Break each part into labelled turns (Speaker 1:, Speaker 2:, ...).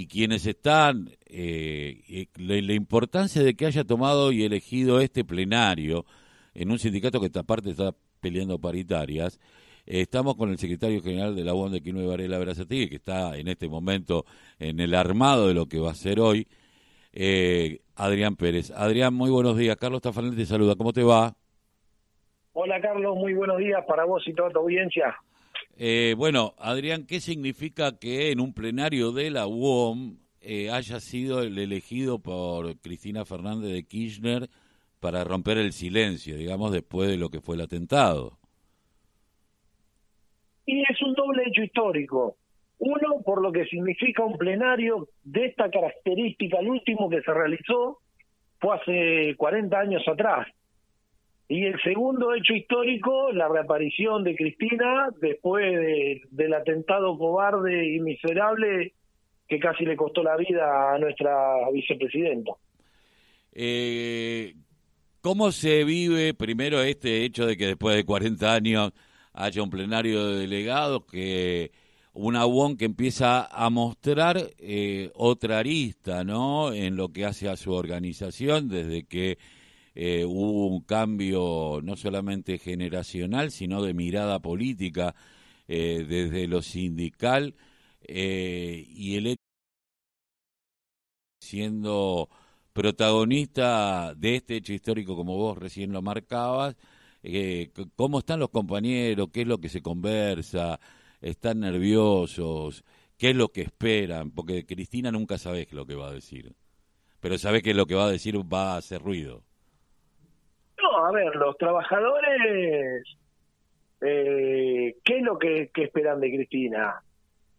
Speaker 1: y quienes están, eh, la, importancia de que haya tomado y elegido este plenario en un sindicato que esta parte está peleando paritarias, estamos con el secretario general de la UON de Varela Berazategui, que está en este momento en el armado de lo que va a ser hoy, eh, Adrián Pérez. Adrián, muy buenos días. Carlos Tafanel te saluda. ¿Cómo te va?
Speaker 2: Hola Carlos, muy buenos días para vos y toda tu audiencia.
Speaker 1: Eh, bueno, Adrián, ¿qué significa que en un plenario de la UOM eh, haya sido el elegido por Cristina Fernández de Kirchner para romper el silencio, digamos, después de lo que fue el atentado?
Speaker 2: Y es un doble hecho histórico. Uno, por lo que significa un plenario de esta característica, el último que se realizó fue hace 40 años atrás. Y el segundo hecho histórico, la reaparición de Cristina después del atentado cobarde y miserable que casi le costó la vida a nuestra vicepresidenta.
Speaker 1: Eh, ¿Cómo se vive primero este hecho de que después de 40 años haya un plenario de delegados, que una UON que empieza a mostrar eh, otra arista ¿no? en lo que hace a su organización desde que eh, hubo un cambio no solamente generacional, sino de mirada política eh, desde lo sindical eh, y el siendo protagonista de este hecho histórico como vos recién lo marcabas, cómo están los compañeros, qué es lo que se conversa, están nerviosos, qué es lo que esperan, porque Cristina nunca sabes lo que va a decir, pero sabes que lo que va a decir va a hacer ruido.
Speaker 2: A ver, los trabajadores, eh, ¿qué es lo que, esperan de Cristina?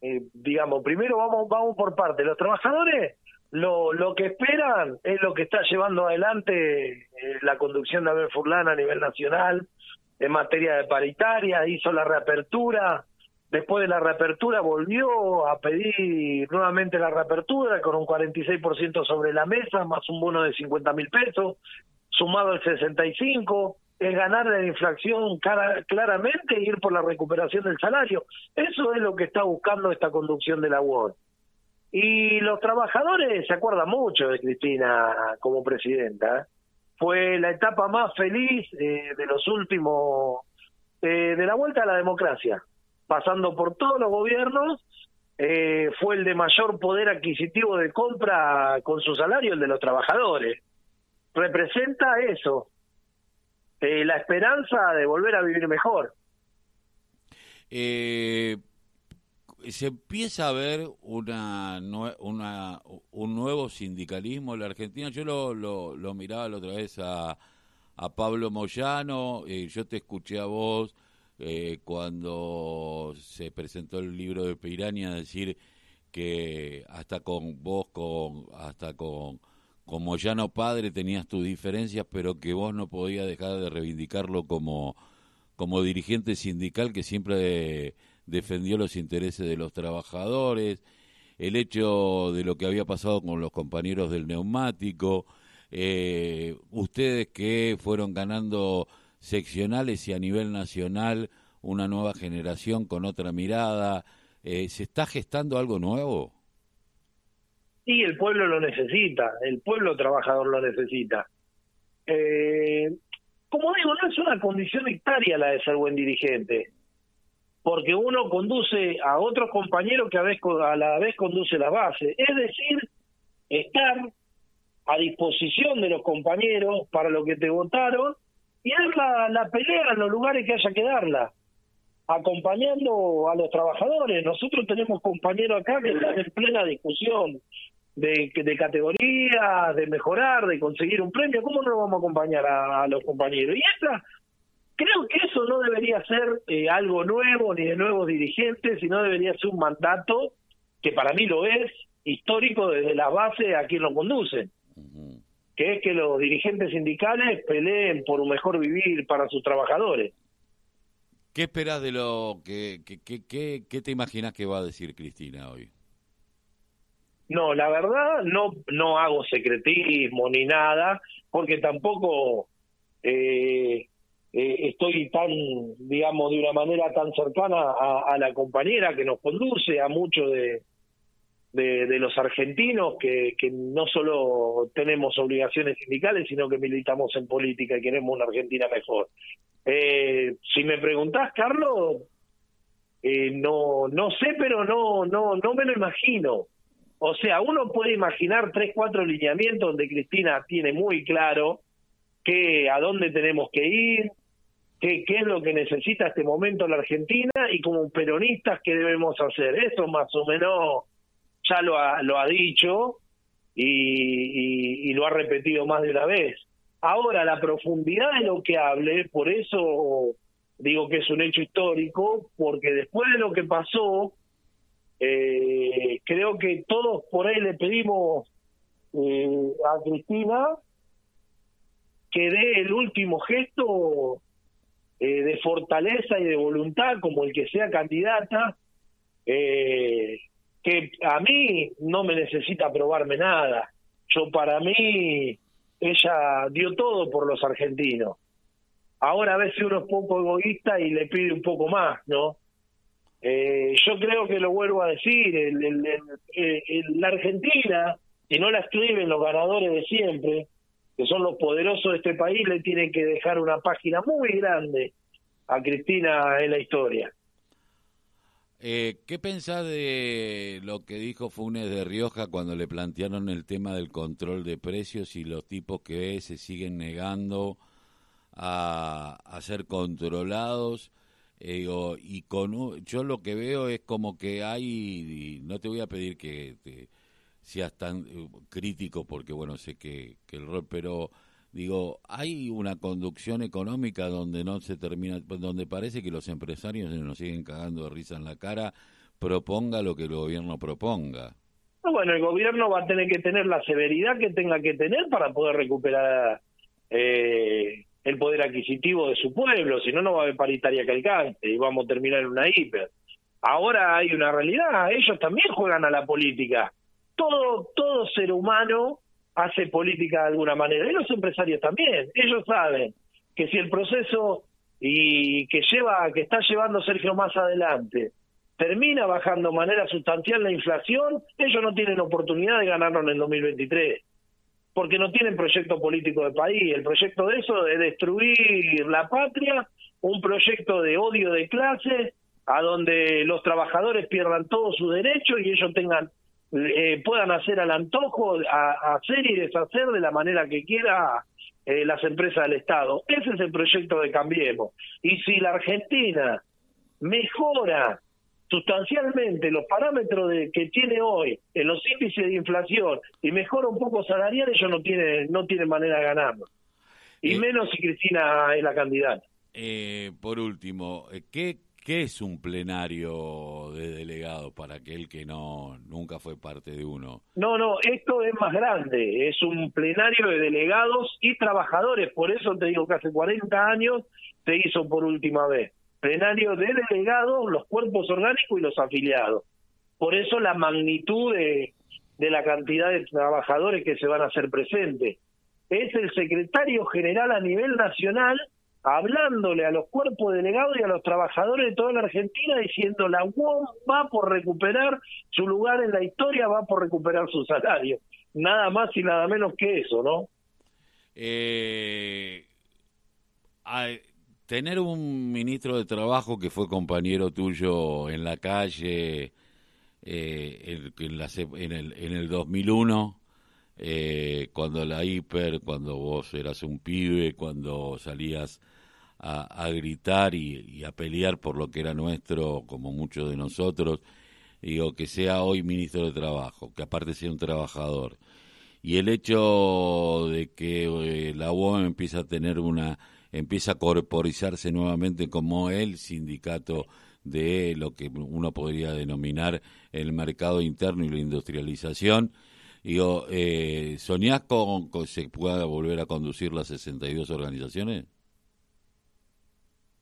Speaker 2: Eh, digamos, primero vamos, vamos por parte. Los trabajadores lo, lo que esperan es lo que está llevando adelante eh, la conducción de Abel Furlan a nivel nacional en materia de paritaria, hizo la reapertura, después de la reapertura volvió a pedir nuevamente la reapertura con un 46% sobre la mesa, más un bono de 50 mil pesos, sumado al 65, es ganar la inflación claramente e ir por la recuperación del salario. Eso es lo que está buscando esta conducción de la UOL. Y los trabajadores se acuerdan mucho de Cristina como presidenta. ¿eh? Fue la etapa más feliz eh, de los últimos, eh, de la vuelta a la democracia, pasando por todos los gobiernos. fue el de mayor poder adquisitivo de compra con su salario, el de los trabajadores representa eso, eh, la esperanza de volver a vivir mejor.
Speaker 1: Eh, se empieza a ver una, una, un nuevo sindicalismo en la Argentina. Yo lo, lo, miraba la otra vez a, a Pablo Moyano, eh, yo te escuché a vos cuando se presentó el libro de Peirania decir que hasta con vos, con hasta con como ya no padre tenías tus diferencias, pero que vos no podías dejar de reivindicarlo como, como dirigente sindical que siempre defendió los intereses de los trabajadores, el hecho de lo que había pasado con los compañeros del neumático, eh, ustedes que fueron ganando seccionales y a nivel nacional una nueva generación con otra mirada, eh, ¿se está gestando algo nuevo?
Speaker 2: Y el pueblo lo necesita, el pueblo trabajador lo necesita. Eh, como digo, no es una condición hectárea la de ser buen dirigente, porque uno conduce a otros compañeros que a, vez, a la vez conduce la base. Es decir, estar a disposición de los compañeros para lo que te votaron y dar la, la pelea en los lugares que haya que darla acompañando a los trabajadores. Nosotros tenemos compañeros acá que están en plena discusión de, de categoría, de mejorar, de conseguir un premio, ¿cómo no vamos a acompañar a, los compañeros? Y esta, creo que eso no debería ser eh, algo nuevo ni de nuevos dirigentes, sino debería ser un mandato que para mí lo es, histórico desde la base a quien lo conduce, que es que los dirigentes sindicales peleen por un mejor vivir para sus trabajadores.
Speaker 1: ¿Qué esperas de lo que, que, que, que te imaginas que va a decir Cristina hoy?
Speaker 2: No, la verdad no no hago secretismo ni nada, porque tampoco eh, eh, estoy tan, digamos, de una manera tan cercana a, la compañera que nos conduce, a muchos de, de, los argentinos que, que no solo tenemos obligaciones sindicales, sino que militamos en política y queremos una Argentina mejor. Eh, si me preguntás, Carlos, eh, no no sé, pero no no no me lo imagino. O sea, uno puede imaginar tres, cuatro lineamientos donde Cristina tiene muy claro que a dónde tenemos que ir, qué, es lo que necesita este momento la Argentina y como peronistas qué debemos hacer. Eso más o menos ya lo ha, lo ha dicho y, y, lo ha repetido más de una vez. Ahora, la profundidad de lo que hable, por eso digo que es un hecho histórico, porque después de lo que pasó, eh, creo que todos por ahí le pedimos eh, a Cristina que dé el último gesto eh, de fortaleza y de voluntad como el que sea candidata, eh, que a mí no me necesita probarme nada. Yo para mí, ella dio todo por los argentinos. Ahora a veces uno es poco egoísta y le pide un poco más, ¿no? Eh, yo creo que lo vuelvo a decir, el, el, la Argentina, si no la escriben los ganadores de siempre, que son los poderosos de este país, le tienen que dejar una página muy grande a Cristina en la historia.
Speaker 1: Eh, ¿Qué pensás de lo que dijo Funes de Rioja cuando le plantearon el tema del control de precios y los tipos que se siguen negando a, ser controlados? Eh, y con yo lo que veo es como que hay, no te voy a pedir que seas tan eh, crítico porque bueno sé que, que el rol, pero Digo, hay una conducción económica donde no se termina, donde parece que los empresarios nos siguen cagando de risa en la cara, proponga lo que el gobierno proponga.
Speaker 2: Bueno, el gobierno va a tener que tener la severidad que tenga que tener para poder recuperar eh, el poder adquisitivo de su pueblo, si no, no va a haber paritaria que alcance y vamos a terminar en una hiper. Ahora hay una realidad, ellos también juegan a la política. Todo, todo ser humano hace política de alguna manera. Y los empresarios también. Ellos saben que si el proceso y que lleva, que está llevando Sergio más adelante, termina bajando de manera sustancial la inflación, ellos no tienen oportunidad de ganarlo en el 2023, porque no tienen proyecto político de país. El proyecto de eso es destruir la patria, un proyecto de odio de clase, a donde los trabajadores pierdan todos sus derechos y ellos tengan eh, puedan hacer al antojo, a, hacer y deshacer de la manera que quiera eh, las empresas del Estado. Ese es el proyecto de Cambiemos. Y si la Argentina mejora sustancialmente los parámetros de, que tiene hoy en los índices de inflación y mejora un poco salarial, ellos no tienen no tiene manera de ganarlo. Y eh, menos si Cristina es la candidata.
Speaker 1: por último, ¿qué ¿Qué es un plenario de delegados para aquel que no nunca fue parte de uno?
Speaker 2: No, no, esto es más grande, es un plenario de delegados y trabajadores, por eso te digo que hace 40 años se hizo por última vez. Plenario de delegados, los cuerpos orgánicos y los afiliados. Por eso la magnitud de, la cantidad de trabajadores que se van a hacer presentes. Es el secretario general a nivel nacional hablándole a los cuerpos delegados y a los trabajadores de toda la Argentina diciendo la UOM va por recuperar su lugar en la historia, va por recuperar su salario. Nada más y nada menos que eso, ¿no?
Speaker 1: Eh, tener un ministro de Trabajo que fue compañero tuyo en la calle eh, en, la, en, el, en el 2001, eh, cuando la hiper, cuando vos eras un pibe, cuando salías a, gritar y, a pelear por lo que era nuestro, como muchos de nosotros, digo, que sea hoy ministro de Trabajo, que aparte sea un trabajador. Y el hecho de que eh, la UOM empieza a tener una, empieza a corporizarse nuevamente como el sindicato de lo que uno podría denominar el mercado interno y la industrialización. Digo, eh, ¿soñás con que se pueda volver a conducir las 62 organizaciones?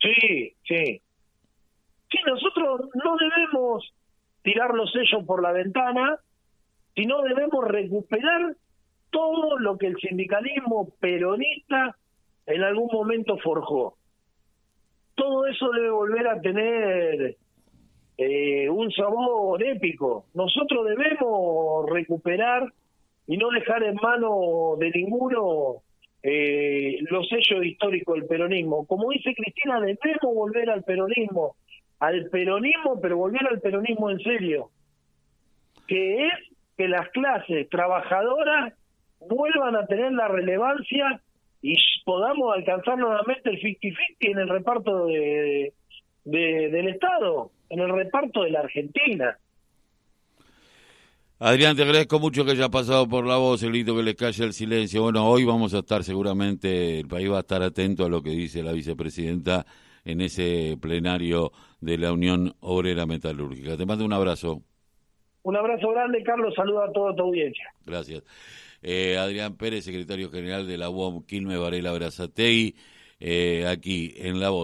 Speaker 2: Sí, sí. Sí, nosotros no debemos tirar los sellos por la ventana, sino debemos recuperar todo lo que el sindicalismo peronista en algún momento forjó. Todo eso debe volver a tener eh, un sabor épico. Nosotros debemos recuperar y no dejar en mano de ninguno eh, los sellos históricos del peronismo. Como dice Cristina, debemos volver al peronismo, al peronismo, pero volver al peronismo en serio, que es que las clases trabajadoras vuelvan a tener la relevancia y podamos alcanzar nuevamente el 50-50 en el reparto de, del Estado en el reparto de la Argentina.
Speaker 1: Adrián, te agradezco mucho que haya pasado por la voz, el grito que le calle el silencio. Bueno, hoy vamos a estar seguramente, el país va a estar atento a lo que dice la vicepresidenta en ese plenario de la Unión Obrera Metalúrgica. Te mando un abrazo.
Speaker 2: Un abrazo grande, Carlos. Saluda a toda tu audiencia.
Speaker 1: Gracias. Eh, Adrián Pérez, secretario general de la UOM Quilme Varela Brazatei, eh, aquí en La Voz.